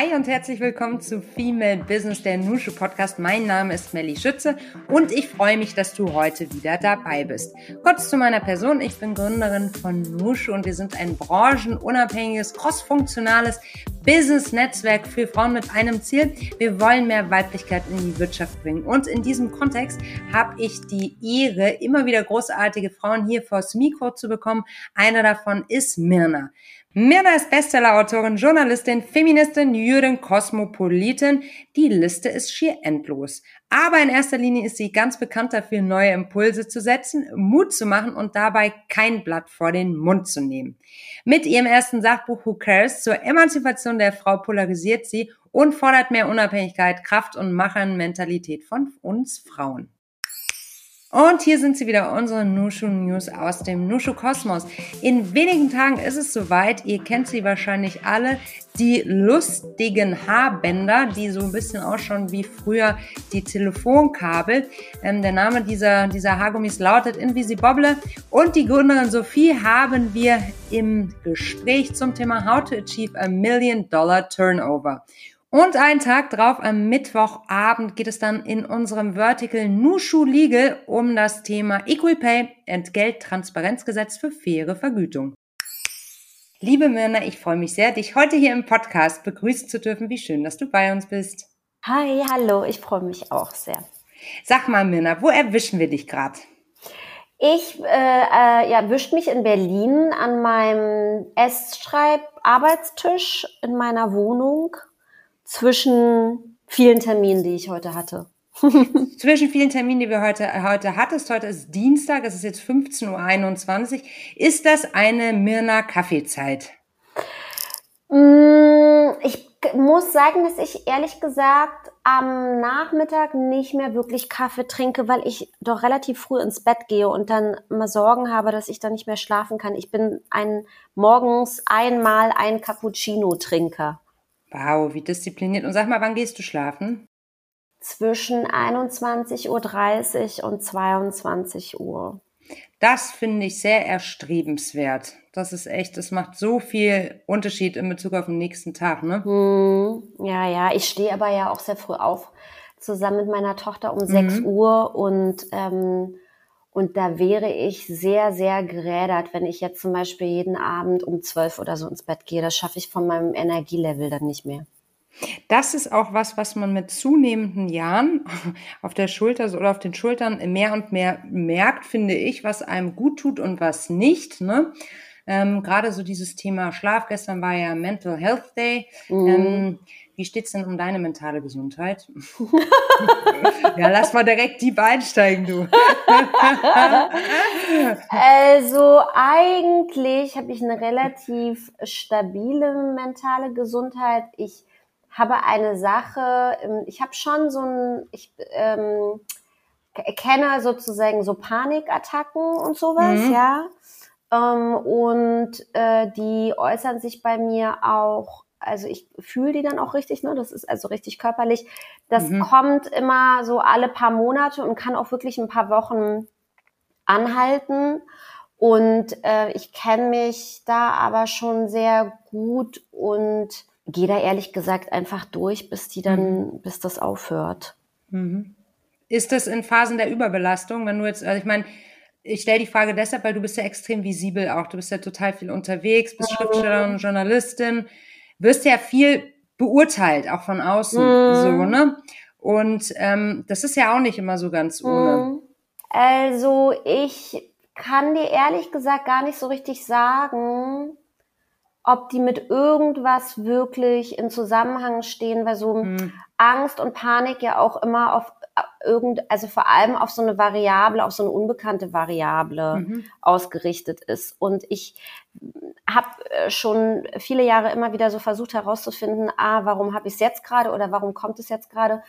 Hi und herzlich willkommen zu Female Business, der Nushu Podcast. Mein Name ist Melly Schütze und ich freue mich, dass du heute wieder dabei bist. Kurz zu meiner Person. Ich bin Gründerin von Nushu und wir sind ein branchenunabhängiges, crossfunktionales Business-Netzwerk für Frauen mit einem Ziel. Wir wollen mehr Weiblichkeit in die Wirtschaft bringen. Und in diesem Kontext habe ich die Ehre, immer wieder großartige Frauen hier vors Mikro zu bekommen. Eine davon ist Mirna. Mirna ist Bestsellerautorin, Journalistin, Feministin, Jüdin, Kosmopolitin. Die Liste ist schier endlos. Aber in erster Linie ist sie ganz bekannt dafür, neue Impulse zu setzen, Mut zu machen und dabei kein Blatt vor den Mund zu nehmen. Mit ihrem ersten Sachbuch Who Cares zur Emanzipation der Frau polarisiert sie und fordert mehr Unabhängigkeit, Kraft und Machern-Mentalität von uns Frauen. Und hier sind sie wieder, unsere Nushu News aus dem Nushu Kosmos. In wenigen Tagen ist es soweit. Ihr kennt sie wahrscheinlich alle. Die lustigen Haarbänder, die so ein bisschen ausschauen wie früher die Telefonkabel. Ähm, der Name dieser, dieser Haargummis lautet Invisibobble. Und die Gründerin Sophie haben wir im Gespräch zum Thema How to Achieve a Million Dollar Turnover. Und einen Tag drauf, am Mittwochabend, geht es dann in unserem Vertical Nushu Legal um das Thema Equal Pay, Entgelttransparenzgesetz für faire Vergütung. Liebe Mirna, ich freue mich sehr, dich heute hier im Podcast begrüßen zu dürfen. Wie schön, dass du bei uns bist. Hi, hallo, ich freue mich auch sehr. Sag mal, Mirna, wo erwischen wir dich gerade? Ich äh, äh, ja, wischt mich in Berlin an meinem Essschreibarbeitstisch in meiner Wohnung zwischen vielen Terminen, die ich heute hatte. Zwischen vielen Terminen, die wir heute, heute hattest, heute ist Dienstag, es ist jetzt 15.21 Uhr. Ist das eine Mirna Kaffeezeit? Mm, ich muss sagen, dass ich ehrlich gesagt am Nachmittag nicht mehr wirklich Kaffee trinke, weil ich doch relativ früh ins Bett gehe und dann immer Sorgen habe, dass ich dann nicht mehr schlafen kann. Ich bin ein morgens einmal ein Cappuccino Trinker. Wow, wie diszipliniert. Und sag mal, wann gehst du schlafen? Zwischen 21.30 Uhr und 22 Uhr. Das finde ich sehr erstrebenswert. Das ist echt, das macht so viel Unterschied in Bezug auf den nächsten Tag, ne? Hm, ja, ja. Ich stehe aber ja auch sehr früh auf, zusammen mit meiner Tochter um mhm. 6 Uhr und ähm, und da wäre ich sehr, sehr gerädert, wenn ich jetzt zum Beispiel jeden Abend um zwölf oder so ins Bett gehe. Das schaffe ich von meinem Energielevel dann nicht mehr. Das ist auch was, was man mit zunehmenden Jahren auf der Schulter oder auf den Schultern mehr und mehr merkt, finde ich, was einem gut tut und was nicht. Ne? Ähm, Gerade so dieses Thema Schlaf. Gestern war ja Mental Health Day. Mhm. Ähm, wie steht's denn um deine mentale Gesundheit? ja, lass mal direkt die einsteigen, du. also eigentlich habe ich eine relativ stabile mentale Gesundheit. Ich habe eine Sache, ähm, ich habe schon so ein, ich ähm, kenne sozusagen so Panikattacken und sowas, mhm. ja. Ähm, und äh, die äußern sich bei mir auch also ich fühle die dann auch richtig, ne? Das ist also richtig körperlich. Das mhm. kommt immer so alle paar Monate und kann auch wirklich ein paar Wochen anhalten. Und äh, ich kenne mich da aber schon sehr gut und gehe da ehrlich gesagt einfach durch, bis die dann, mhm. bis das aufhört. Mhm. Ist das in Phasen der Überbelastung, wenn du jetzt, also ich meine, ich stelle die Frage deshalb, weil du bist ja extrem visibel auch. Du bist ja total viel unterwegs, bist. Schriftstellerin, Journalistin wirst ja viel beurteilt, auch von außen, mm. so, ne? Und ähm, das ist ja auch nicht immer so ganz ohne. Mm. Also ich kann dir ehrlich gesagt gar nicht so richtig sagen, ob die mit irgendwas wirklich in Zusammenhang stehen, weil so mm. Angst und Panik ja auch immer auf irgend, also vor allem auf so eine Variable, auf so eine unbekannte Variable mhm. ausgerichtet ist. Und ich habe äh, schon viele Jahre immer wieder so versucht herauszufinden, ah, warum habe ich es jetzt gerade oder warum kommt es jetzt gerade?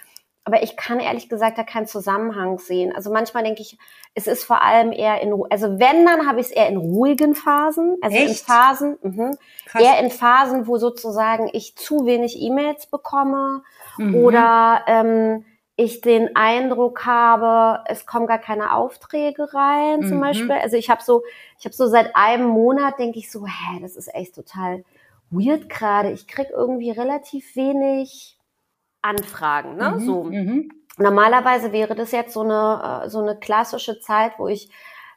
Aber ich kann ehrlich gesagt da keinen Zusammenhang sehen. Also manchmal denke ich, es ist vor allem eher in, also wenn, dann habe ich es eher in ruhigen Phasen. Also Echt? in Phasen, mh, eher in Phasen, wo sozusagen ich zu wenig E-Mails bekomme mhm. oder ähm, ich den Eindruck habe, es kommen gar keine Aufträge rein, zum mhm. Beispiel. Also ich habe so, ich habe so seit einem Monat denke ich so, hä, das ist echt total weird gerade. Ich krieg irgendwie relativ wenig Anfragen, ne? Mhm, so. mhm. Normalerweise wäre das jetzt so eine, äh, so eine klassische Zeit, wo ich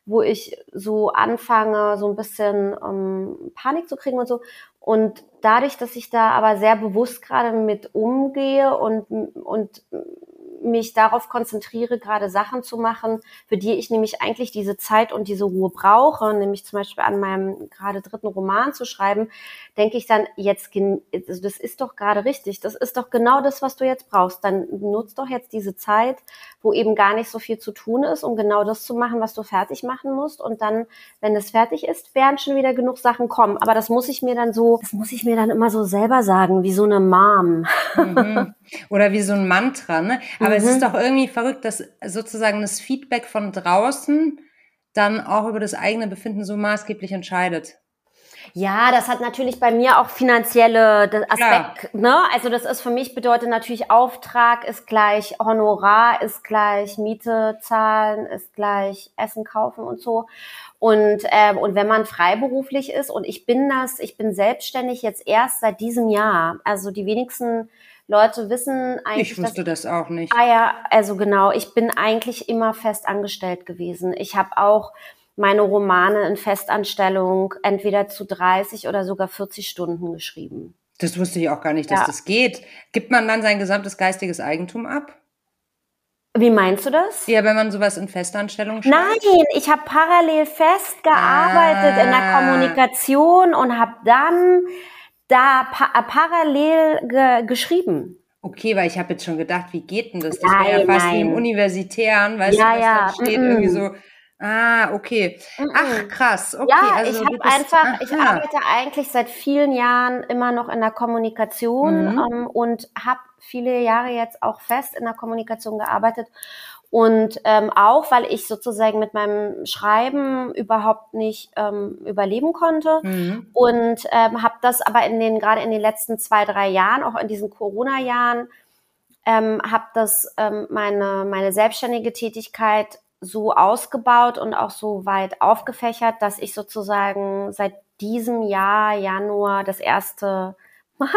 wo ich so anfange, so ein bisschen ähm, Panik zu kriegen und so. Und dadurch, dass ich da aber sehr bewusst gerade mit umgehe und, und mich darauf konzentriere, gerade Sachen zu machen, für die ich nämlich eigentlich diese Zeit und diese Ruhe brauche, nämlich zum Beispiel an meinem gerade dritten Roman zu schreiben, denke ich dann, jetzt, also das ist doch gerade richtig, das ist doch genau das, was du jetzt brauchst. Dann nutzt doch jetzt diese Zeit, wo eben gar nicht so viel zu tun ist, um genau das zu machen, was du fertig machen musst. Und dann, wenn es fertig ist, werden schon wieder genug Sachen kommen. Aber das muss ich mir dann so, das muss ich mir dann immer so selber sagen, wie so eine Mom. Mhm. Oder wie so ein Mantra, ne? Aber mhm. es ist doch irgendwie verrückt, dass sozusagen das Feedback von draußen dann auch über das eigene Befinden so maßgeblich entscheidet. Ja, das hat natürlich bei mir auch finanzielle Aspekt, ja. ne? Also das ist für mich bedeutet natürlich Auftrag ist gleich Honorar, ist gleich Miete zahlen, ist gleich Essen kaufen und so. Und, ähm, und wenn man freiberuflich ist, und ich bin das, ich bin selbstständig jetzt erst seit diesem Jahr. Also die wenigsten Leute wissen eigentlich. Ich wusste dass, das auch nicht. Ah ja, also genau, ich bin eigentlich immer fest angestellt gewesen. Ich habe auch meine Romane in Festanstellung entweder zu 30 oder sogar 40 Stunden geschrieben. Das wusste ich auch gar nicht, dass ja. das geht. Gibt man dann sein gesamtes geistiges Eigentum ab? Wie meinst du das? Ja, wenn man sowas in Festanstellung schreibt. Nein, ich habe parallel festgearbeitet ah. in der ah. Kommunikation und habe dann da pa parallel ge geschrieben. Okay, weil ich habe jetzt schon gedacht, wie geht denn das? Das wäre ja fast nein. wie im Universitären, weißt ja, du, was ja. da steht, mm -mm. irgendwie so Ah, okay. Ach, krass. Okay, ja, also ich habe einfach, aha. ich arbeite eigentlich seit vielen Jahren immer noch in der Kommunikation mhm. ähm, und habe viele Jahre jetzt auch fest in der Kommunikation gearbeitet. Und ähm, auch, weil ich sozusagen mit meinem Schreiben überhaupt nicht ähm, überleben konnte. Mhm. Und ähm, habe das aber in den, gerade in den letzten zwei, drei Jahren, auch in diesen Corona-Jahren, ähm, habe das ähm, meine, meine selbstständige Tätigkeit so ausgebaut und auch so weit aufgefächert, dass ich sozusagen seit diesem Jahr, Januar, das erste Mal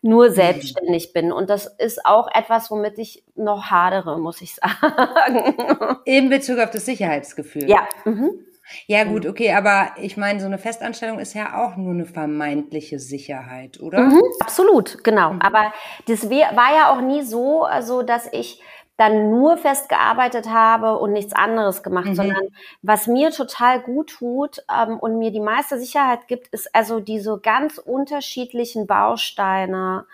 nur mhm. selbstständig bin. Und das ist auch etwas, womit ich noch hadere, muss ich sagen. In Bezug auf das Sicherheitsgefühl. Ja. Mhm. Ja, gut, okay, aber ich meine, so eine Festanstellung ist ja auch nur eine vermeintliche Sicherheit, oder? Mhm, absolut, genau. Mhm. Aber das war ja auch nie so, also dass ich dann nur festgearbeitet habe und nichts anderes gemacht, mhm. sondern was mir total gut tut ähm, und mir die meiste Sicherheit gibt, ist also diese ganz unterschiedlichen Bausteine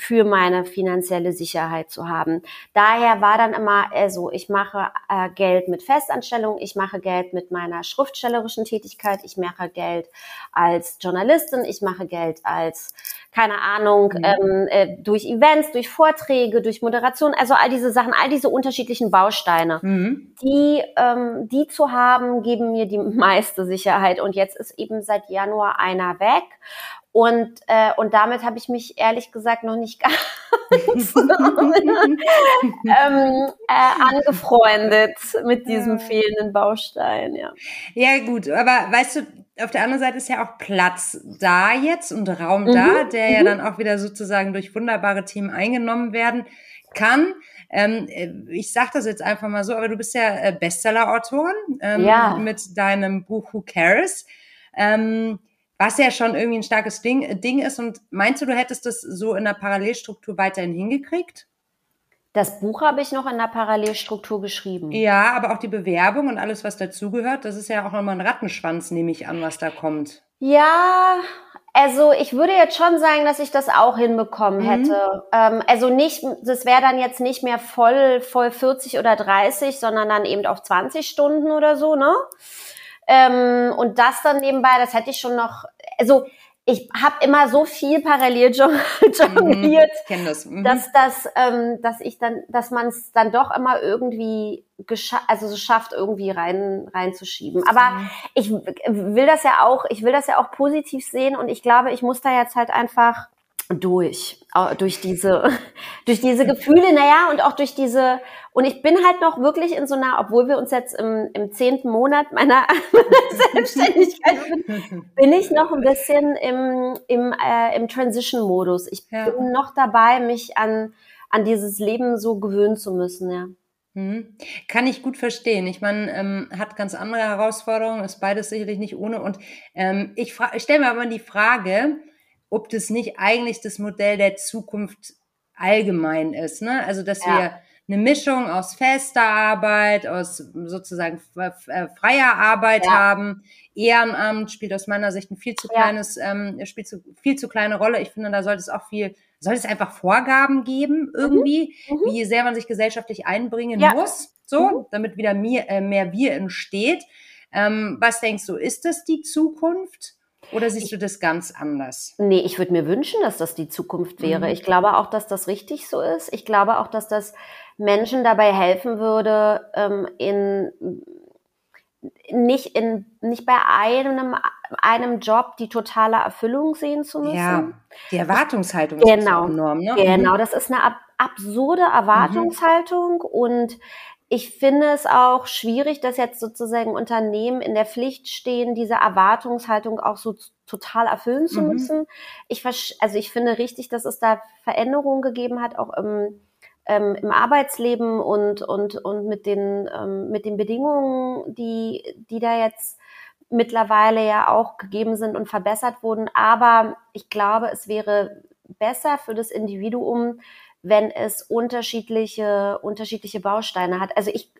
für meine finanzielle Sicherheit zu haben. Daher war dann immer also ich mache äh, Geld mit Festanstellung, ich mache Geld mit meiner schriftstellerischen Tätigkeit, ich mache Geld als Journalistin, ich mache Geld als keine Ahnung mhm. ähm, äh, durch Events, durch Vorträge, durch Moderation, also all diese Sachen, all diese unterschiedlichen Bausteine, mhm. die ähm, die zu haben, geben mir die meiste Sicherheit. Und jetzt ist eben seit Januar einer weg und, äh, und damit habe ich mich ehrlich gesagt noch nicht ganz ähm, äh, angefreundet mit diesem fehlenden Baustein, ja. Ja, gut, aber weißt du, auf der anderen Seite ist ja auch Platz da jetzt und Raum mhm. da, der mhm. ja dann auch wieder sozusagen durch wunderbare Themen eingenommen werden kann. Ähm, äh, ich sage das jetzt einfach mal so, aber du bist ja äh, Bestseller-Autorin ähm, ja. mit deinem Buch Who Cares. Ähm, was ja schon irgendwie ein starkes Ding, Ding ist. Und meinst du, du hättest das so in der Parallelstruktur weiterhin hingekriegt? Das Buch habe ich noch in der Parallelstruktur geschrieben. Ja, aber auch die Bewerbung und alles, was dazugehört, das ist ja auch nochmal ein Rattenschwanz, nehme ich an, was da kommt. Ja, also ich würde jetzt schon sagen, dass ich das auch hinbekommen mhm. hätte. Ähm, also nicht, das wäre dann jetzt nicht mehr voll, voll 40 oder 30, sondern dann eben auf 20 Stunden oder so, ne? Ähm, und das dann nebenbei, das hätte ich schon noch, also ich habe immer so viel parallel jongliert, mhm, das. Mhm. dass das, ähm, dass ich dann, dass man es dann doch immer irgendwie also so schafft, irgendwie rein reinzuschieben. Aber mhm. ich will das ja auch, ich will das ja auch positiv sehen und ich glaube, ich muss da jetzt halt einfach durch, durch diese, durch diese Gefühle, naja, und auch durch diese, und ich bin halt noch wirklich in so einer, obwohl wir uns jetzt im, im zehnten Monat meiner, Selbstständigkeit sind, bin ich noch ein bisschen im, im, äh, im Transition-Modus. Ich ja. bin noch dabei, mich an, an dieses Leben so gewöhnen zu müssen, ja. Mhm. Kann ich gut verstehen. Ich meine, ähm, hat ganz andere Herausforderungen, ist beides sicherlich nicht ohne. Und ähm, ich, ich stelle mir aber die Frage, ob das nicht eigentlich das Modell der Zukunft allgemein ist. Ne? Also, dass ja. wir eine Mischung aus fester Arbeit, aus sozusagen äh, freier Arbeit ja. haben. Ehrenamt spielt aus meiner Sicht ein viel zu kleines, ja. ähm, spielt zu, viel zu kleine Rolle. Ich finde, da sollte es auch viel, sollte es einfach Vorgaben geben irgendwie, mhm. Mhm. wie sehr man sich gesellschaftlich einbringen ja. muss, so, mhm. damit wieder mehr, äh, mehr Wir entsteht. Ähm, was denkst du, ist das die Zukunft? Oder siehst du das ganz anders? Nee, ich würde mir wünschen, dass das die Zukunft wäre. Mhm. Ich glaube auch, dass das richtig so ist. Ich glaube auch, dass das Menschen dabei helfen würde, ähm, in nicht in nicht bei einem einem Job die totale Erfüllung sehen zu müssen. Ja, die Erwartungshaltung genau, ist enorm. Ne? Genau, mhm. das ist eine ab absurde Erwartungshaltung mhm. und ich finde es auch schwierig, dass jetzt sozusagen Unternehmen in der Pflicht stehen, diese Erwartungshaltung auch so total erfüllen zu mhm. müssen. Ich, also ich finde richtig, dass es da Veränderungen gegeben hat, auch im, ähm, im Arbeitsleben und, und, und mit, den, ähm, mit den Bedingungen, die, die da jetzt mittlerweile ja auch gegeben sind und verbessert wurden. Aber ich glaube, es wäre besser für das Individuum, wenn es unterschiedliche, unterschiedliche Bausteine hat. Also ich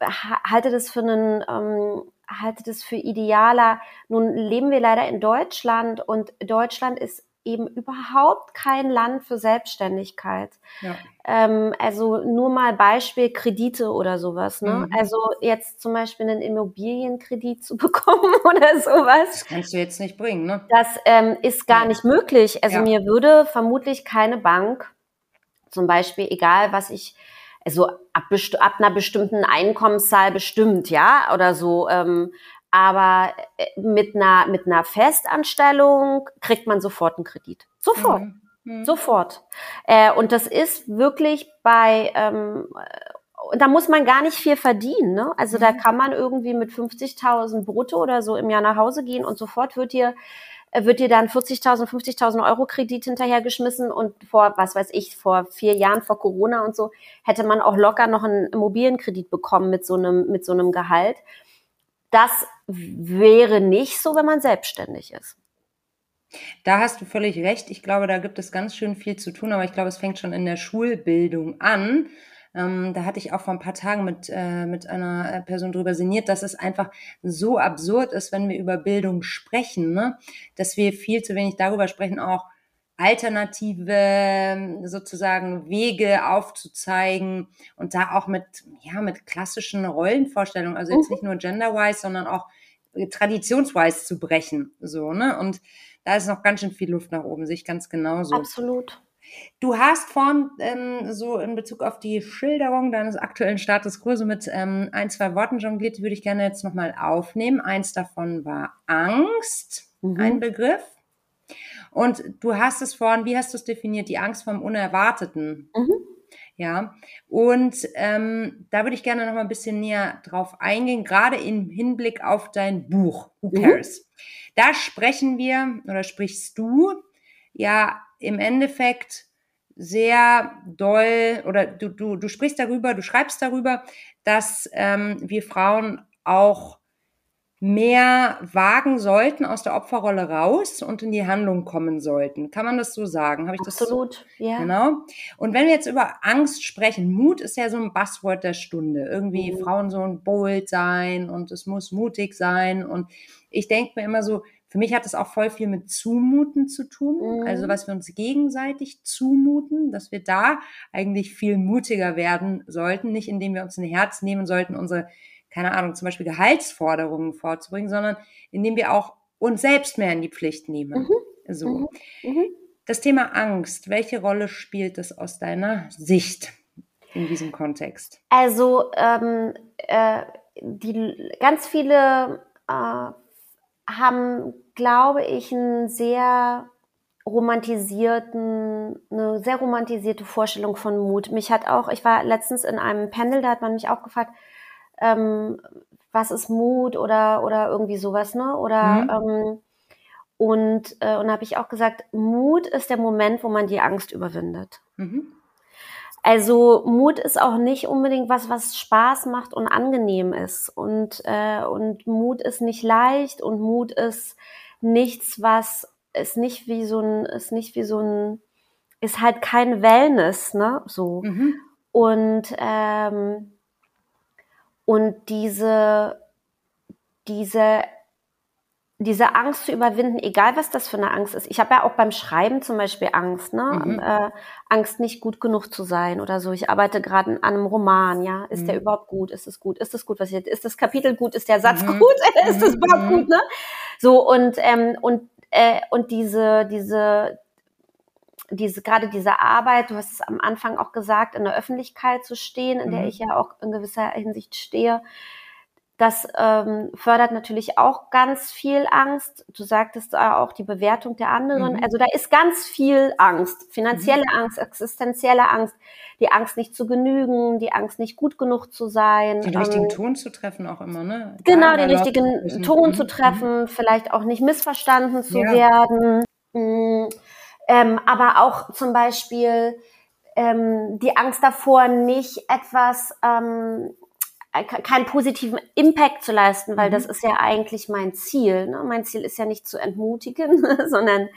halte das für einen, ähm, halte das für idealer. Nun leben wir leider in Deutschland und Deutschland ist eben überhaupt kein Land für Selbstständigkeit. Ja. Ähm, also nur mal Beispiel Kredite oder sowas. Ne? Mhm. Also jetzt zum Beispiel einen Immobilienkredit zu bekommen oder sowas. Das kannst du jetzt nicht bringen, ne? Das ähm, ist gar ja. nicht möglich. Also ja. mir würde vermutlich keine Bank zum Beispiel, egal was ich, also ab, ab einer bestimmten Einkommenszahl bestimmt, ja, oder so. Ähm, aber äh, mit einer, mit einer Festanstellung kriegt man sofort einen Kredit. Sofort. Mhm. Mhm. Sofort. Äh, und das ist wirklich bei, ähm, da muss man gar nicht viel verdienen. Ne? Also mhm. da kann man irgendwie mit 50.000 brutto oder so im Jahr nach Hause gehen und sofort wird dir wird dir dann 40.000, 50.000 Euro Kredit hinterhergeschmissen und vor, was weiß ich, vor vier Jahren, vor Corona und so, hätte man auch locker noch einen Immobilienkredit bekommen mit so einem, mit so einem Gehalt. Das wäre nicht so, wenn man selbstständig ist. Da hast du völlig recht. Ich glaube, da gibt es ganz schön viel zu tun, aber ich glaube, es fängt schon in der Schulbildung an. Ähm, da hatte ich auch vor ein paar Tagen mit, äh, mit einer äh, Person drüber sinniert, dass es einfach so absurd ist, wenn wir über Bildung sprechen, ne? dass wir viel zu wenig darüber sprechen, auch alternative sozusagen Wege aufzuzeigen und da auch mit ja mit klassischen Rollenvorstellungen, also jetzt mhm. nicht nur genderwise, sondern auch traditionswise zu brechen, so ne und da ist noch ganz schön viel Luft nach oben, sehe ich ganz genauso. Absolut. Du hast vorhin ähm, so in Bezug auf die Schilderung deines aktuellen Status quo so mit ähm, ein, zwei Worten jongliert, die würde ich gerne jetzt nochmal aufnehmen. Eins davon war Angst, mhm. ein Begriff. Und du hast es vorhin, wie hast du es definiert? Die Angst vom Unerwarteten. Mhm. Ja, und ähm, da würde ich gerne noch mal ein bisschen näher drauf eingehen, gerade im Hinblick auf dein Buch Who mhm. Cares. Mhm. Da sprechen wir oder sprichst du ja im Endeffekt sehr doll oder du, du, du sprichst darüber, du schreibst darüber, dass ähm, wir Frauen auch mehr wagen sollten, aus der Opferrolle raus und in die Handlung kommen sollten. Kann man das so sagen? Habe ich Absolut, das? ja. Genau. Und wenn wir jetzt über Angst sprechen, Mut ist ja so ein Buzzword der Stunde. Irgendwie mhm. Frauen sollen bold sein und es muss mutig sein. Und ich denke mir immer so, für mich hat es auch voll viel mit Zumuten zu tun. Mhm. Also was wir uns gegenseitig zumuten, dass wir da eigentlich viel mutiger werden sollten. Nicht indem wir uns ein Herz nehmen sollten, unsere, keine Ahnung, zum Beispiel Gehaltsforderungen vorzubringen, sondern indem wir auch uns selbst mehr in die Pflicht nehmen. Mhm. So. Mhm. mhm. Das Thema Angst, welche Rolle spielt das aus deiner Sicht in diesem Kontext? Also ähm, äh, die ganz viele äh, haben, glaube ich, ein sehr romantisierten, eine sehr romantisierte Vorstellung von Mut. Mich hat auch, ich war letztens in einem Panel, da hat man mich auch gefragt, ähm, was ist Mut oder oder irgendwie sowas, ne? Oder mhm. ähm, und äh, und habe ich auch gesagt, Mut ist der Moment, wo man die Angst überwindet. Mhm. Also Mut ist auch nicht unbedingt was, was Spaß macht und angenehm ist. Und, äh, und Mut ist nicht leicht und Mut ist nichts, was ist nicht wie so ein, ist nicht wie so ein, ist halt kein Wellness, ne? So. Mhm. Und, ähm, und diese, diese diese Angst zu überwinden, egal was das für eine Angst ist. Ich habe ja auch beim Schreiben zum Beispiel Angst, ne? Mhm. Äh, Angst, nicht gut genug zu sein oder so. Ich arbeite gerade an einem Roman, ja. Ist mhm. der überhaupt gut? Ist es gut? Ist es gut, was ich jetzt? Ist das Kapitel gut? Ist der Satz mhm. gut? ist das überhaupt mhm. gut, ne? So und ähm, und äh, und diese diese diese gerade diese Arbeit, du hast es am Anfang auch gesagt, in der Öffentlichkeit zu stehen, in der mhm. ich ja auch in gewisser Hinsicht stehe das ähm, fördert natürlich auch ganz viel Angst. Du sagtest äh, auch die Bewertung der anderen. Mhm. Also da ist ganz viel Angst, finanzielle mhm. Angst, existenzielle Angst, die Angst nicht zu genügen, die Angst nicht gut genug zu sein. Den ähm, richtigen Ton zu treffen auch immer, ne? Genau, den richtigen Ton mhm. zu treffen, mhm. vielleicht auch nicht missverstanden zu ja. werden. Mhm. Ähm, aber auch zum Beispiel ähm, die Angst davor, nicht etwas ähm, äh, keinen positiven Impact zu leisten, weil mhm. das ist ja eigentlich mein Ziel. Ne? Mein Ziel ist ja nicht zu entmutigen, sondern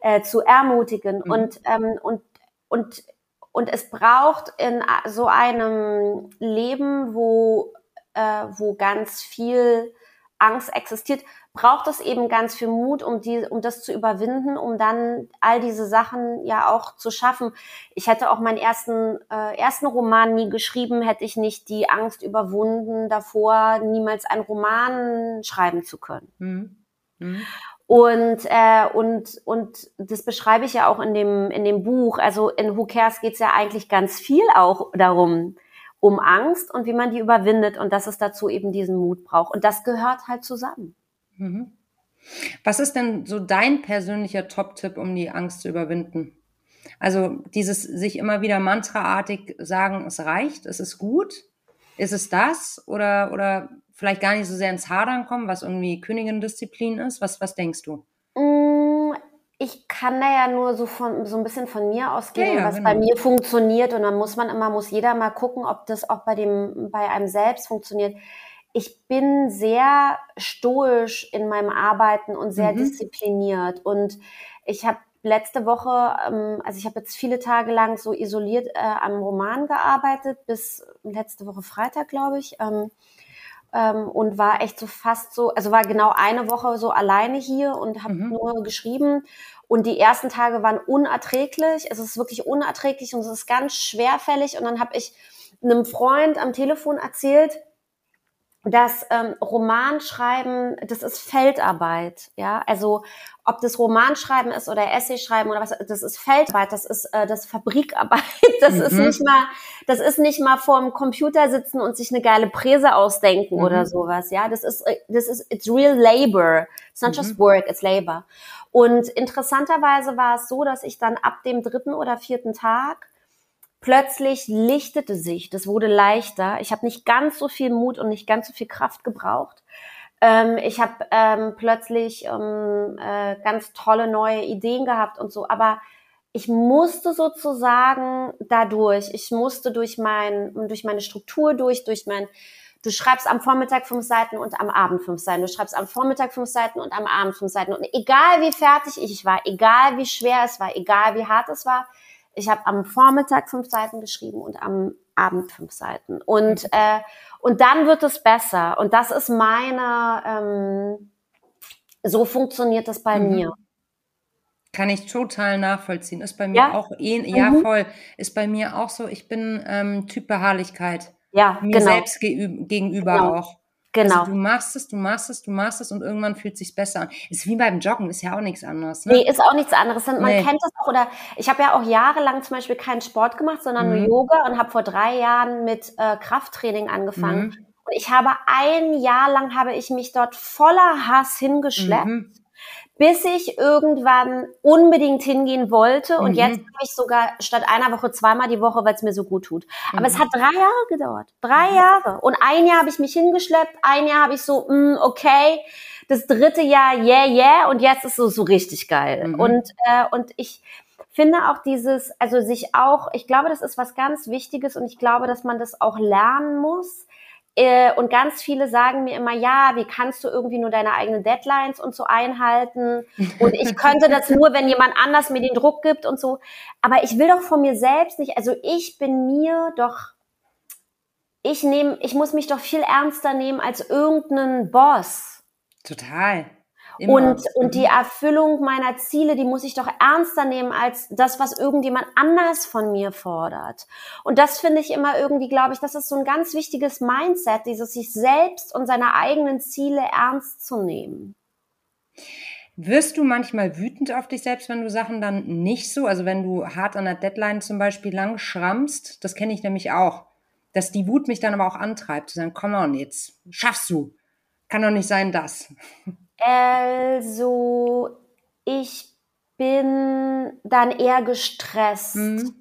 äh, zu ermutigen. Mhm. Und, ähm, und, und, und es braucht in so einem Leben, wo, äh, wo ganz viel Angst existiert, braucht es eben ganz viel Mut, um die, um das zu überwinden, um dann all diese Sachen ja auch zu schaffen. Ich hätte auch meinen ersten, äh, ersten Roman nie geschrieben, hätte ich nicht die Angst überwunden, davor niemals einen Roman schreiben zu können. Mhm. Mhm. Und, äh, und, und das beschreibe ich ja auch in dem, in dem Buch. Also in Who Cares geht es ja eigentlich ganz viel auch darum, um Angst und wie man die überwindet und dass es dazu eben diesen Mut braucht. Und das gehört halt zusammen. Mhm. Was ist denn so dein persönlicher Top-Tipp, um die Angst zu überwinden? Also dieses sich immer wieder mantraartig sagen, es reicht, es ist gut. Ist es das? Oder, oder vielleicht gar nicht so sehr ins Hadern kommen, was irgendwie Königin-Disziplin ist? Was, was denkst du? Mm, ich kann da ja nur so von so ein bisschen von mir ausgehen, ja, ja, was genau. bei mir funktioniert. Und dann muss man immer, muss jeder mal gucken, ob das auch bei dem, bei einem selbst funktioniert ich bin sehr stoisch in meinem Arbeiten und sehr mhm. diszipliniert. Und ich habe letzte Woche, ähm, also ich habe jetzt viele Tage lang so isoliert äh, am Roman gearbeitet, bis letzte Woche Freitag, glaube ich. Ähm, ähm, und war echt so fast so, also war genau eine Woche so alleine hier und habe mhm. nur geschrieben. Und die ersten Tage waren unerträglich. Es ist wirklich unerträglich und es ist ganz schwerfällig. Und dann habe ich einem Freund am Telefon erzählt, das ähm, Romanschreiben, das ist Feldarbeit, ja. Also ob das Romanschreiben ist oder Essayschreiben oder was, das ist Feldarbeit, das ist äh, das Fabrikarbeit, das mhm. ist nicht mal, das ist nicht mal vor dem Computer sitzen und sich eine geile Präse ausdenken mhm. oder sowas, ja. Das ist, äh, das ist, it's real labor. It's not mhm. just work, it's labor. Und interessanterweise war es so, dass ich dann ab dem dritten oder vierten Tag plötzlich lichtete sich, das wurde leichter. Ich habe nicht ganz so viel Mut und nicht ganz so viel Kraft gebraucht. Ähm, ich habe ähm, plötzlich ähm, äh, ganz tolle neue Ideen gehabt und so, aber ich musste sozusagen dadurch, ich musste durch mein, durch meine Struktur durch, durch mein, du schreibst am Vormittag fünf Seiten und am Abend fünf Seiten, du schreibst am Vormittag fünf Seiten und am Abend fünf Seiten. Und egal wie fertig ich war, egal wie schwer es war, egal wie hart es war, ich habe am Vormittag fünf Seiten geschrieben und am Abend fünf Seiten. Und, mhm. äh, und dann wird es besser. Und das ist meine, ähm, so funktioniert das bei mhm. mir. Kann ich total nachvollziehen. Ist bei mir ja? auch eh, ja mhm. voll. Ist bei mir auch so. Ich bin ähm, Typ Beharrlichkeit. Ja, mir genau. selbst gegenüber genau. auch. Genau. Also du machst es, du machst es, du machst es und irgendwann fühlt es sich besser an. Ist wie beim Joggen, ist ja auch nichts anderes. Ne? Nee, ist auch nichts anderes. Man nee. kennt das auch. Oder ich habe ja auch jahrelang zum Beispiel keinen Sport gemacht, sondern mhm. nur Yoga und habe vor drei Jahren mit äh, Krafttraining angefangen. Mhm. Und ich habe ein Jahr lang habe ich mich dort voller Hass hingeschleppt. Mhm bis ich irgendwann unbedingt hingehen wollte. Und mhm. jetzt habe ich sogar statt einer Woche zweimal die Woche, weil es mir so gut tut. Aber mhm. es hat drei Jahre gedauert. Drei mhm. Jahre. Und ein Jahr habe ich mich hingeschleppt, ein Jahr habe ich so, mh, mm, okay. Das dritte Jahr, yeah, yeah. Und jetzt ist es so richtig geil. Mhm. Und, äh, und ich finde auch dieses, also sich auch, ich glaube, das ist was ganz Wichtiges und ich glaube, dass man das auch lernen muss und ganz viele sagen mir immer, ja, wie kannst du irgendwie nur deine eigenen Deadlines und so einhalten? Und ich könnte das nur, wenn jemand anders mir den Druck gibt und so. Aber ich will doch von mir selbst nicht, also ich bin mir doch, ich nehme, ich muss mich doch viel ernster nehmen als irgendeinen Boss. Total. Immer. Und, und die mhm. Erfüllung meiner Ziele, die muss ich doch ernster nehmen als das, was irgendjemand anders von mir fordert. Und das finde ich immer irgendwie, glaube ich, das ist so ein ganz wichtiges Mindset, dieses sich selbst und seine eigenen Ziele ernst zu nehmen. Wirst du manchmal wütend auf dich selbst, wenn du Sachen dann nicht so, also wenn du hart an der Deadline zum Beispiel lang schrammst, das kenne ich nämlich auch, dass die Wut mich dann aber auch antreibt, zu sagen, komm on, jetzt schaffst du. Kann doch nicht sein, das. Also, ich bin dann eher gestresst. Mhm.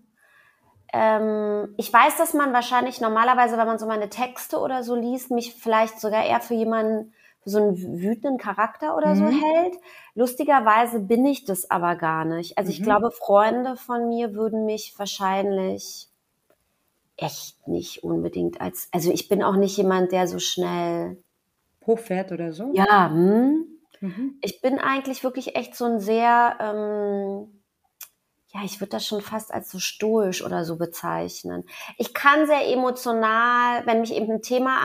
Ähm, ich weiß, dass man wahrscheinlich normalerweise, wenn man so meine Texte oder so liest, mich vielleicht sogar eher für jemanden, für so einen wütenden Charakter oder mhm. so hält. Lustigerweise bin ich das aber gar nicht. Also mhm. ich glaube, Freunde von mir würden mich wahrscheinlich echt nicht unbedingt als, also ich bin auch nicht jemand, der so schnell hochfährt oder so? Ja, hm. mhm. ich bin eigentlich wirklich echt so ein sehr, ähm, ja, ich würde das schon fast als so stoisch oder so bezeichnen. Ich kann sehr emotional, wenn mich eben ein Thema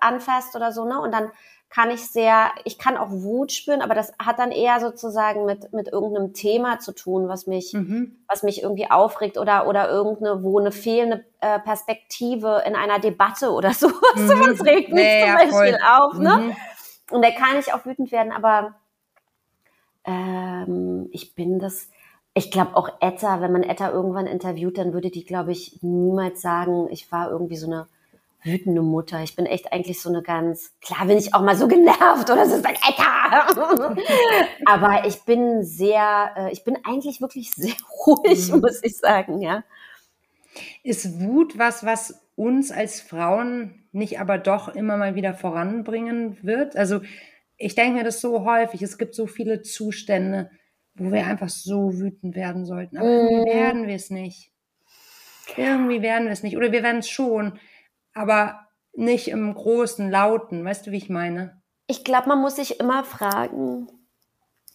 anfasst oder so, ne, und dann kann ich sehr, ich kann auch Wut spüren, aber das hat dann eher sozusagen mit, mit irgendeinem Thema zu tun, was mich, mhm. was mich irgendwie aufregt oder, oder irgendeine, wo eine fehlende äh, Perspektive in einer Debatte oder so, mhm. das regt mich nee, zum ja, Beispiel voll. auf, ne? Mhm. Und da kann ich auch wütend werden, aber ähm, ich bin das, ich glaube auch Etta, wenn man Etta irgendwann interviewt, dann würde die, glaube ich, niemals sagen, ich war irgendwie so eine wütende Mutter. Ich bin echt eigentlich so eine ganz, klar bin ich auch mal so genervt oder so, sag, Alter! Aber ich bin sehr, äh, ich bin eigentlich wirklich sehr ruhig, mhm. muss ich sagen, ja. Ist Wut was, was uns als Frauen nicht aber doch immer mal wieder voranbringen wird? Also ich denke mir das so häufig. Es gibt so viele Zustände, wo wir einfach so wütend werden sollten. Aber mhm. irgendwie werden wir es nicht. Irgendwie werden wir es nicht. Oder wir werden es schon aber nicht im großen, lauten. Weißt du, wie ich meine? Ich glaube, man muss sich immer fragen,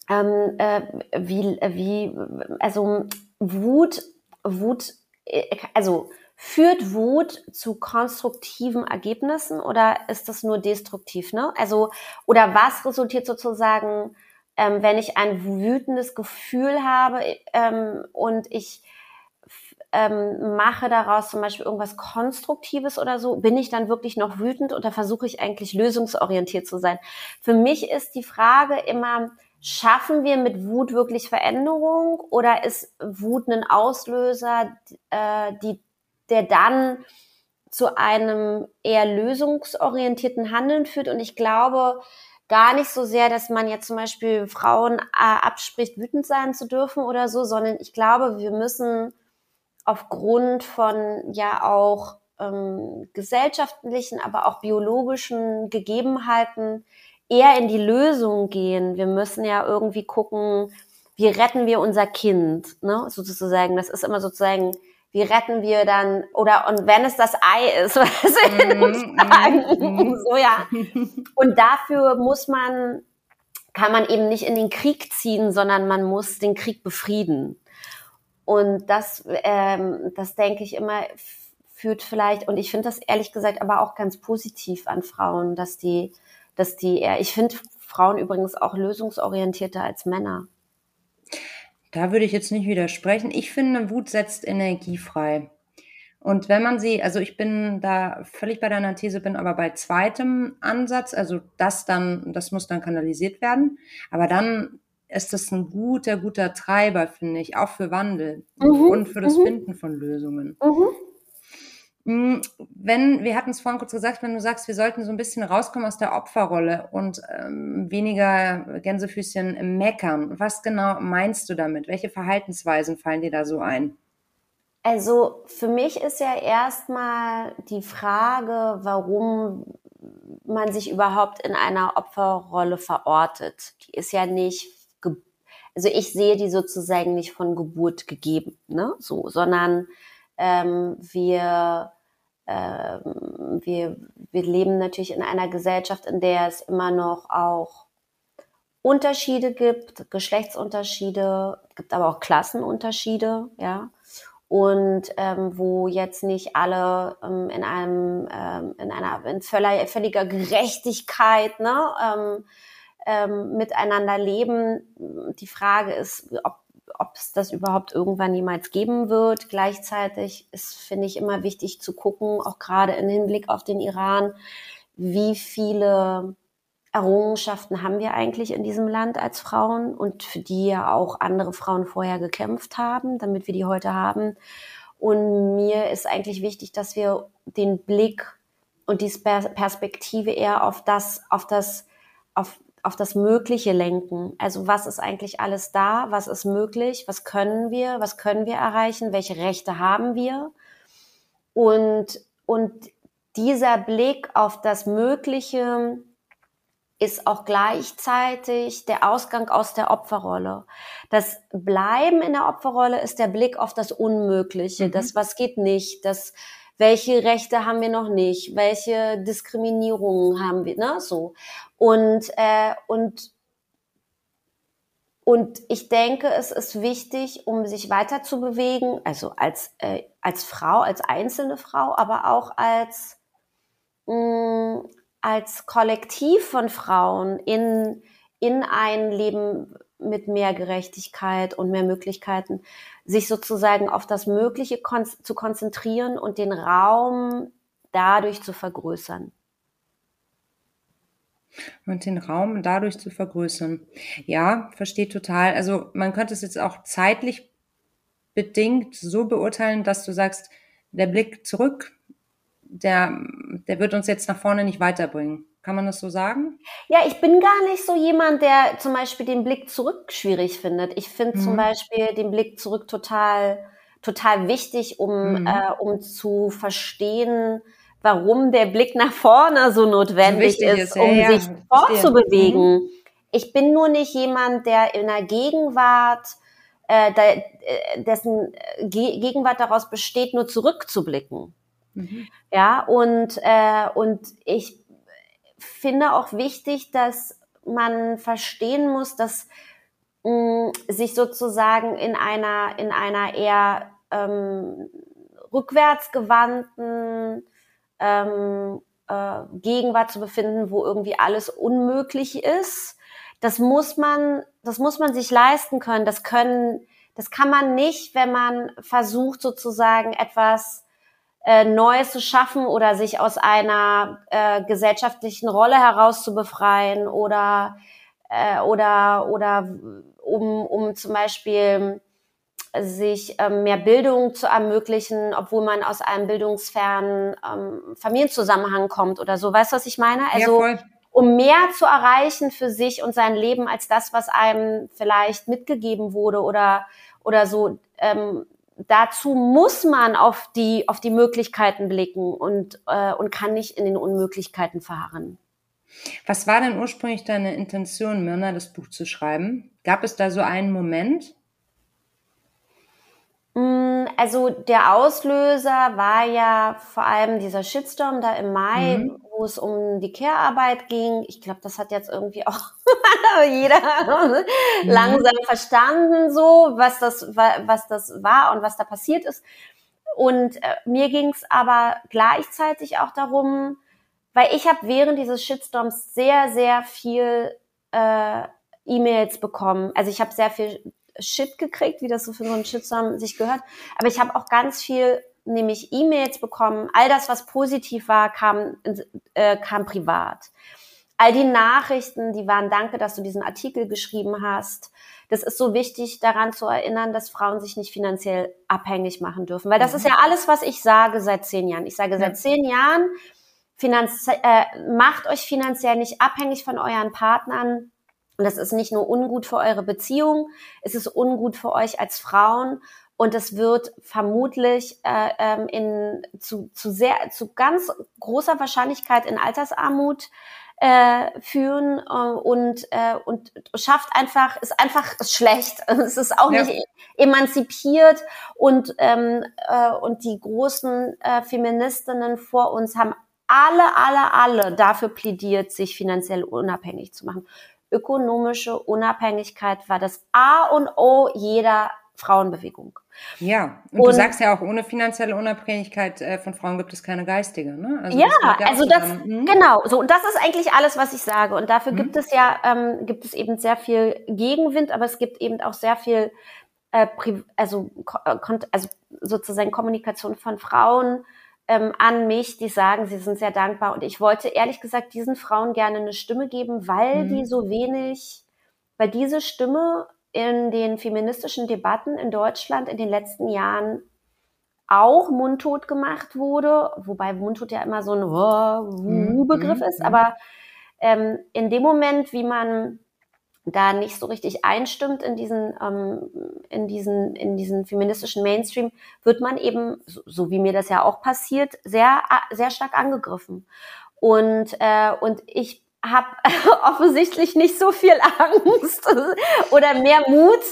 ähm, äh, wie, wie, also Wut, Wut, äh, also führt Wut zu konstruktiven Ergebnissen oder ist das nur destruktiv? Ne? Also oder was resultiert sozusagen, ähm, wenn ich ein wütendes Gefühl habe ähm, und ich ähm, mache daraus zum Beispiel irgendwas Konstruktives oder so, bin ich dann wirklich noch wütend oder versuche ich eigentlich lösungsorientiert zu sein? Für mich ist die Frage immer, schaffen wir mit Wut wirklich Veränderung oder ist Wut ein Auslöser, äh, die, der dann zu einem eher lösungsorientierten Handeln führt? Und ich glaube, gar nicht so sehr, dass man jetzt zum Beispiel Frauen äh, abspricht, wütend sein zu dürfen oder so, sondern ich glaube, wir müssen aufgrund von ja auch ähm, gesellschaftlichen, aber auch biologischen Gegebenheiten eher in die Lösung gehen. Wir müssen ja irgendwie gucken, wie retten wir unser Kind, ne? sozusagen. Das ist immer sozusagen, wie retten wir dann, oder und wenn es das Ei ist, was mm, sagen, mm, so ja. Und dafür muss man, kann man eben nicht in den Krieg ziehen, sondern man muss den Krieg befrieden. Und das, ähm, das denke ich immer, führt vielleicht, und ich finde das ehrlich gesagt aber auch ganz positiv an Frauen, dass die, dass die, ich finde Frauen übrigens auch lösungsorientierter als Männer. Da würde ich jetzt nicht widersprechen. Ich finde, Wut setzt Energie frei. Und wenn man sie, also ich bin da völlig bei deiner These, bin aber bei zweitem Ansatz, also das dann, das muss dann kanalisiert werden. Aber dann ist das ein guter, guter Treiber, finde ich, auch für Wandel mhm. und für das mhm. Finden von Lösungen. Mhm. Hm, wenn, wir hatten es vorhin kurz gesagt, wenn du sagst, wir sollten so ein bisschen rauskommen aus der Opferrolle und ähm, weniger Gänsefüßchen meckern, was genau meinst du damit? Welche Verhaltensweisen fallen dir da so ein? Also für mich ist ja erstmal die Frage, warum man sich überhaupt in einer Opferrolle verortet. Die ist ja nicht, also ich sehe die sozusagen nicht von Geburt gegeben, ne, so, sondern ähm, wir, ähm, wir, wir leben natürlich in einer Gesellschaft, in der es immer noch auch Unterschiede gibt, Geschlechtsunterschiede, gibt aber auch Klassenunterschiede, ja und ähm, wo jetzt nicht alle ähm, in einem ähm, in einer in völliger Gerechtigkeit ne, ähm, ähm, miteinander leben. Die Frage ist, ob ob es das überhaupt irgendwann jemals geben wird. Gleichzeitig ist, finde ich, immer wichtig zu gucken, auch gerade im Hinblick auf den Iran, wie viele Errungenschaften haben wir eigentlich in diesem Land als Frauen und für die ja auch andere Frauen vorher gekämpft haben, damit wir die heute haben. Und mir ist eigentlich wichtig, dass wir den Blick und die Perspektive eher auf das, auf das, auf, auf das Mögliche lenken. Also was ist eigentlich alles da? Was ist möglich? Was können wir? Was können wir erreichen? Welche Rechte haben wir? Und, und dieser Blick auf das Mögliche, ist auch gleichzeitig der Ausgang aus der Opferrolle. Das Bleiben in der Opferrolle ist der Blick auf das Unmögliche, mhm. das was geht nicht, das welche Rechte haben wir noch nicht, welche Diskriminierungen haben wir, ne, so. Und, äh, und, und ich denke, es ist wichtig, um sich weiter zu bewegen, also als, äh, als Frau, als einzelne Frau, aber auch als, mh, mm, als Kollektiv von Frauen in, in ein Leben mit mehr Gerechtigkeit und mehr Möglichkeiten, sich sozusagen auf das Mögliche kon zu konzentrieren und den Raum dadurch zu vergrößern. Und den Raum dadurch zu vergrößern. Ja, verstehe total. Also man könnte es jetzt auch zeitlich bedingt so beurteilen, dass du sagst, der Blick zurück der, der wird uns jetzt nach vorne nicht weiterbringen. Kann man das so sagen? Ja, ich bin gar nicht so jemand, der zum Beispiel den Blick zurück schwierig findet. Ich finde mhm. zum Beispiel den Blick zurück total, total wichtig, um, mhm. äh, um zu verstehen, warum der Blick nach vorne so notwendig so ist, ist, um ja, sich fortzubewegen. Mhm. Ich bin nur nicht jemand, der in der Gegenwart, äh, äh dessen Gegenwart daraus besteht, nur zurückzublicken. Mhm. Ja, und, äh, und ich finde auch wichtig, dass man verstehen muss, dass mh, mm, sich sozusagen in einer, in einer eher ähm, rückwärtsgewandten ähm, äh, Gegenwart zu befinden, wo irgendwie alles unmöglich ist. Das muss man, das muss man sich leisten können. Das können, das kann man nicht, wenn man versucht sozusagen etwas äh, Neues zu schaffen oder sich aus einer äh, gesellschaftlichen Rolle heraus zu befreien oder äh, oder oder um, um zum Beispiel sich ähm, mehr Bildung zu ermöglichen, obwohl man aus einem bildungsfernen ähm, Familienzusammenhang kommt oder so. Weißt du, was ich meine? Also ja, um mehr zu erreichen für sich und sein Leben als das, was einem vielleicht mitgegeben wurde oder oder so. Ähm, dazu muss man auf die, auf die Möglichkeiten blicken und, äh, und kann nicht in den Unmöglichkeiten verharren. Was war denn ursprünglich deine Intention, Mirna, das Buch zu schreiben? Gab es da so einen Moment? Mm, also der Auslöser war ja vor allem dieser Shitstorm da im Mai, mhm. Wo es um die Care-Arbeit ging. Ich glaube, das hat jetzt irgendwie auch jeder mhm. langsam verstanden, so was das, was das war und was da passiert ist. Und äh, mir ging es aber gleichzeitig auch darum, weil ich habe während dieses Shitstorms sehr, sehr viel äh, E-Mails bekommen. Also ich habe sehr viel Shit gekriegt, wie das so für so einen Shitstorm sich gehört. Aber ich habe auch ganz viel nämlich E-Mails bekommen. All das, was positiv war, kam, äh, kam privat. all die Nachrichten, die waren, danke, dass du diesen Artikel geschrieben hast. Das ist so wichtig, daran zu erinnern, dass Frauen sich nicht finanziell abhängig machen dürfen. Weil das mhm. ist ja alles, was ich sage seit zehn Jahren. Ich sage seit zehn Jahren, Finanz äh, macht euch finanziell nicht abhängig von euren Partnern. Und das ist nicht nur ungut für eure Beziehung, es ist ungut für euch als Frauen und es wird vermutlich äh, ähm, in, zu, zu, sehr, zu ganz großer Wahrscheinlichkeit in Altersarmut äh, führen äh, und, äh, und schafft einfach, ist einfach schlecht. Es ist auch ja. nicht emanzipiert und, ähm, äh, und die großen äh, Feministinnen vor uns haben alle, alle, alle dafür plädiert, sich finanziell unabhängig zu machen. Ökonomische Unabhängigkeit war das A und O jeder Frauenbewegung. Ja, und, und, du sagst ja auch, ohne finanzielle Unabhängigkeit äh, von Frauen gibt es keine geistige, ne? Also ja, das also das, mhm. genau, so, und das ist eigentlich alles, was ich sage. Und dafür mhm. gibt es ja, ähm, gibt es eben sehr viel Gegenwind, aber es gibt eben auch sehr viel, äh, also, äh, also sozusagen Kommunikation von Frauen ähm, an mich, die sagen, sie sind sehr dankbar. Und ich wollte ehrlich gesagt diesen Frauen gerne eine Stimme geben, weil mhm. die so wenig, weil diese Stimme in den feministischen Debatten in Deutschland in den letzten Jahren auch mundtot gemacht wurde, wobei mundtot ja immer so ein oh, Begriff mhm. ist, aber ähm, in dem Moment, wie man da nicht so richtig einstimmt in diesen, ähm, in diesen, in diesen feministischen Mainstream, wird man eben, so, so wie mir das ja auch passiert, sehr, sehr stark angegriffen. Und, äh, und ich habe offensichtlich nicht so viel Angst oder mehr Mut,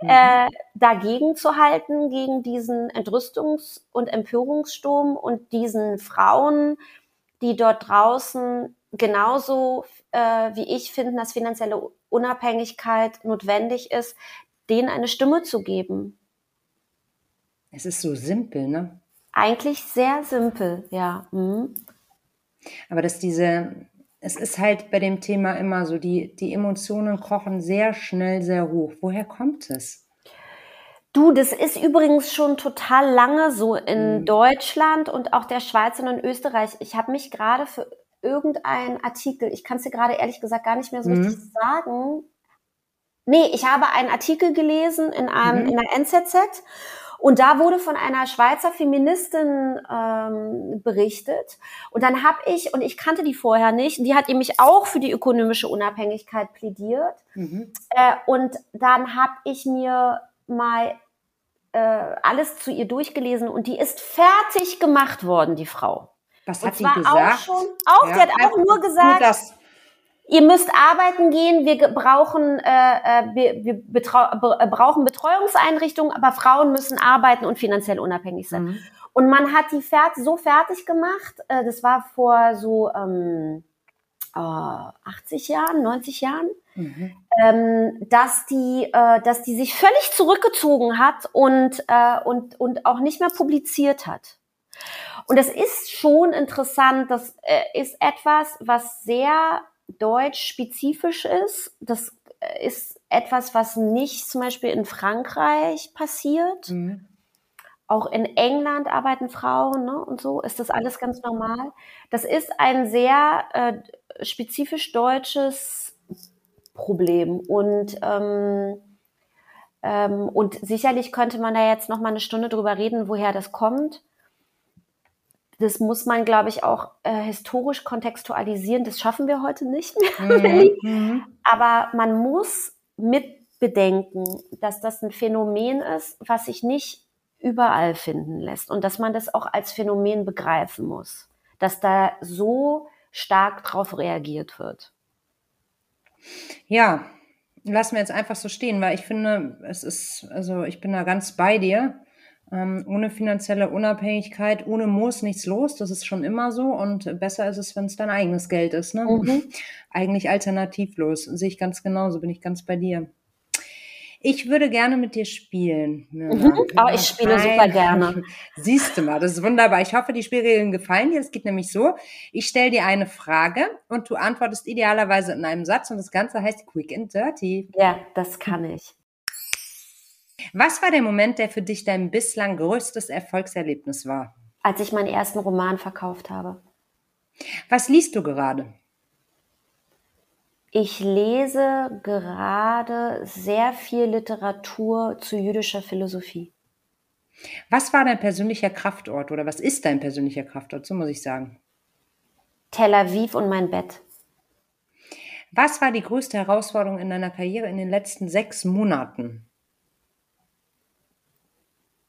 mhm. äh, dagegen zu halten, gegen diesen Entrüstungs- und Empörungssturm und diesen Frauen, die dort draußen genauso äh, wie ich finden, dass finanzielle Unabhängigkeit notwendig ist, denen eine Stimme zu geben. Es ist so simpel, ne? Eigentlich sehr simpel, ja. Mhm. Aber dass diese, es ist halt bei dem Thema immer so, die, die Emotionen kochen sehr schnell sehr hoch. Woher kommt es? Du, das ist übrigens schon total lange so in mhm. Deutschland und auch der Schweiz und in Österreich. Ich habe mich gerade für irgendeinen Artikel, ich kann es dir gerade ehrlich gesagt gar nicht mehr so mhm. richtig sagen. Nee, ich habe einen Artikel gelesen in, einem, mhm. in der NZZ und da wurde von einer Schweizer Feministin ähm, berichtet. Und dann habe ich, und ich kannte die vorher nicht, die hat nämlich auch für die ökonomische Unabhängigkeit plädiert. Mhm. Äh, und dann habe ich mir mal äh, alles zu ihr durchgelesen und die ist fertig gemacht worden, die Frau. Was hat sie gesagt? Auch, schon, auch ja, die hat auch nur gesagt, nur ihr müsst arbeiten gehen, wir brauchen, äh, äh wir, wir äh, brauchen Betreuungseinrichtungen, aber Frauen müssen arbeiten und finanziell unabhängig sein. Mhm. Und man hat die fert so fertig gemacht, äh, das war vor so ähm, äh, 80 Jahren, 90 Jahren, mhm. ähm, dass, die, äh, dass die sich völlig zurückgezogen hat und, äh, und, und auch nicht mehr publiziert hat. Und das ist schon interessant, das äh, ist etwas, was sehr deutsch-spezifisch ist. Das äh, ist etwas, was nicht zum Beispiel in Frankreich passiert. Mhm. Auch in England arbeiten Frauen ne, und so ist das alles ganz normal. Das ist ein sehr äh, spezifisch deutsches Problem und ähm, ähm, und sicherlich könnte man da jetzt noch mal eine Stunde drüber reden, woher das kommt das muss man, glaube ich, auch äh, historisch kontextualisieren. Das schaffen wir heute nicht mehr. Mhm. mhm. Aber man muss mitbedenken, dass das ein Phänomen ist, was sich nicht überall finden lässt und dass man das auch als Phänomen begreifen muss, dass da so stark drauf reagiert wird. Ja, lassen wir jetzt einfach so stehen, weil ich finde, es ist, also ich bin da ganz bei dir. Ähm, ohne finanzielle Unabhängigkeit, ohne Muss nichts los. Das ist schon immer so. Und besser ist es, wenn es dein eigenes Geld ist. Ne? Mhm. Eigentlich alternativlos. Sehe ich ganz genauso, bin ich ganz bei dir. Ich würde gerne mit dir spielen. Mhm. Oh, ich spiele Nein. super gerne. Siehst du mal, das ist wunderbar. Ich hoffe, die Spielregeln gefallen dir. Es geht nämlich so, ich stelle dir eine Frage und du antwortest idealerweise in einem Satz und das Ganze heißt Quick and Dirty. Ja, das kann ich. Was war der Moment, der für dich dein bislang größtes Erfolgserlebnis war? Als ich meinen ersten Roman verkauft habe. Was liest du gerade? Ich lese gerade sehr viel Literatur zu jüdischer Philosophie. Was war dein persönlicher Kraftort oder was ist dein persönlicher Kraftort? So muss ich sagen. Tel Aviv und mein Bett. Was war die größte Herausforderung in deiner Karriere in den letzten sechs Monaten?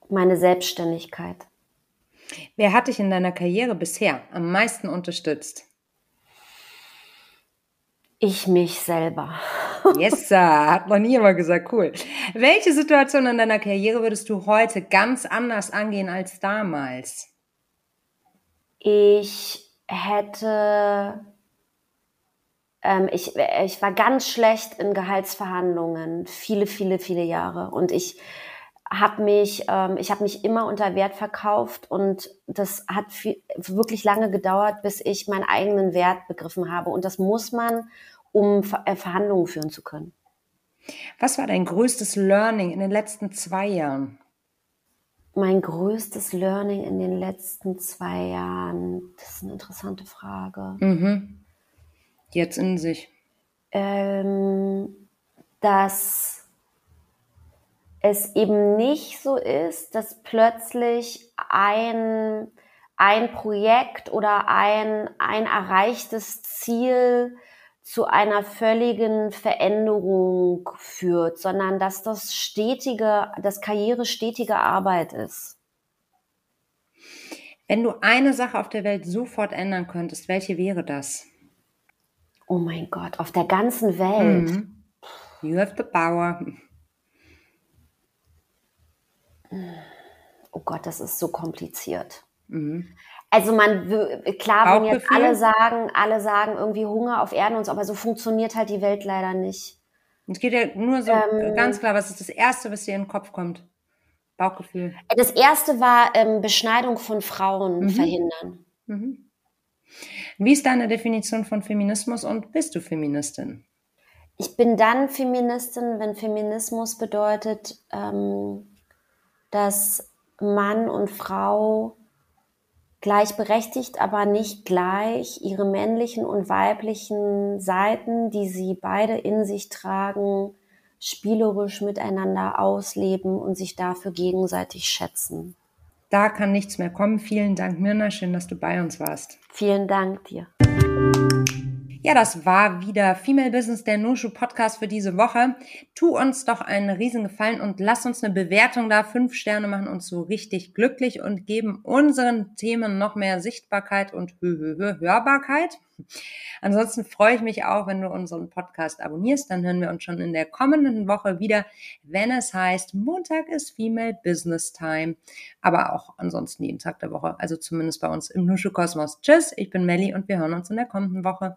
Meine Selbstständigkeit. Wer hat dich in deiner Karriere bisher am meisten unterstützt? Ich mich selber. Yes, sir. hat noch nie immer gesagt, cool. Welche Situation in deiner Karriere würdest du heute ganz anders angehen als damals? Ich hätte, ähm, ich, ich war ganz schlecht in Gehaltsverhandlungen, viele, viele, viele Jahre. Und ich habe mich, ähm, ich habe mich immer unter Wert verkauft und das hat viel, wirklich lange gedauert, bis ich meinen eigenen Wert begriffen habe. Und das muss man, um Ver äh, Verhandlungen führen zu können. Was war dein größtes Learning in den letzten zwei Jahren? Mein größtes Learning in den letzten zwei Jahren, das ist eine interessante Frage. Mhm. Jetzt in sich. Ähm, dass es eben nicht so ist, dass plötzlich ein, ein Projekt oder ein, ein erreichtes Ziel zu einer völligen Veränderung führt, sondern dass das stetige, das Karriere stetige Arbeit ist. Wenn du eine Sache auf der Welt sofort ändern könntest, welche wäre das? Oh mein Gott, auf der ganzen Welt. Mhm. You have the power. Oh Gott, das ist so kompliziert. Mhm. Also man, klar, wenn jetzt alle sagen, alle sagen irgendwie Hunger auf Erden und so, aber so funktioniert halt die Welt leider nicht. Es geht ja nur so ähm, ganz klar, was ist das Erste, was dir in den Kopf kommt? Bauchgefühl. Das Erste war ähm, Beschneidung von Frauen mhm. verhindern. Mhm. Wie ist deine Definition von Feminismus und bist du Feministin? Ich bin dann Feministin, wenn Feminismus bedeutet, ähm, dass Mann und Frau gleichberechtigt, aber nicht gleich ihre männlichen und weiblichen Seiten, die sie beide in sich tragen, spielerisch miteinander ausleben und sich dafür gegenseitig schätzen. Da kann nichts mehr kommen. Vielen Dank, Mirna. Schön, dass du bei uns warst. Vielen Dank dir. Ja, das war wieder Female Business, der Nushu Podcast für diese Woche. Tu uns doch einen riesen Gefallen und lass uns eine Bewertung da. Fünf Sterne machen uns so richtig glücklich und geben unseren Themen noch mehr Sichtbarkeit und Hörbarkeit. Ansonsten freue ich mich auch, wenn du unseren Podcast abonnierst. Dann hören wir uns schon in der kommenden Woche wieder, wenn es heißt, Montag ist Female Business Time. Aber auch ansonsten jeden Tag der Woche. Also zumindest bei uns im Nushu Kosmos. Tschüss, ich bin Melli und wir hören uns in der kommenden Woche.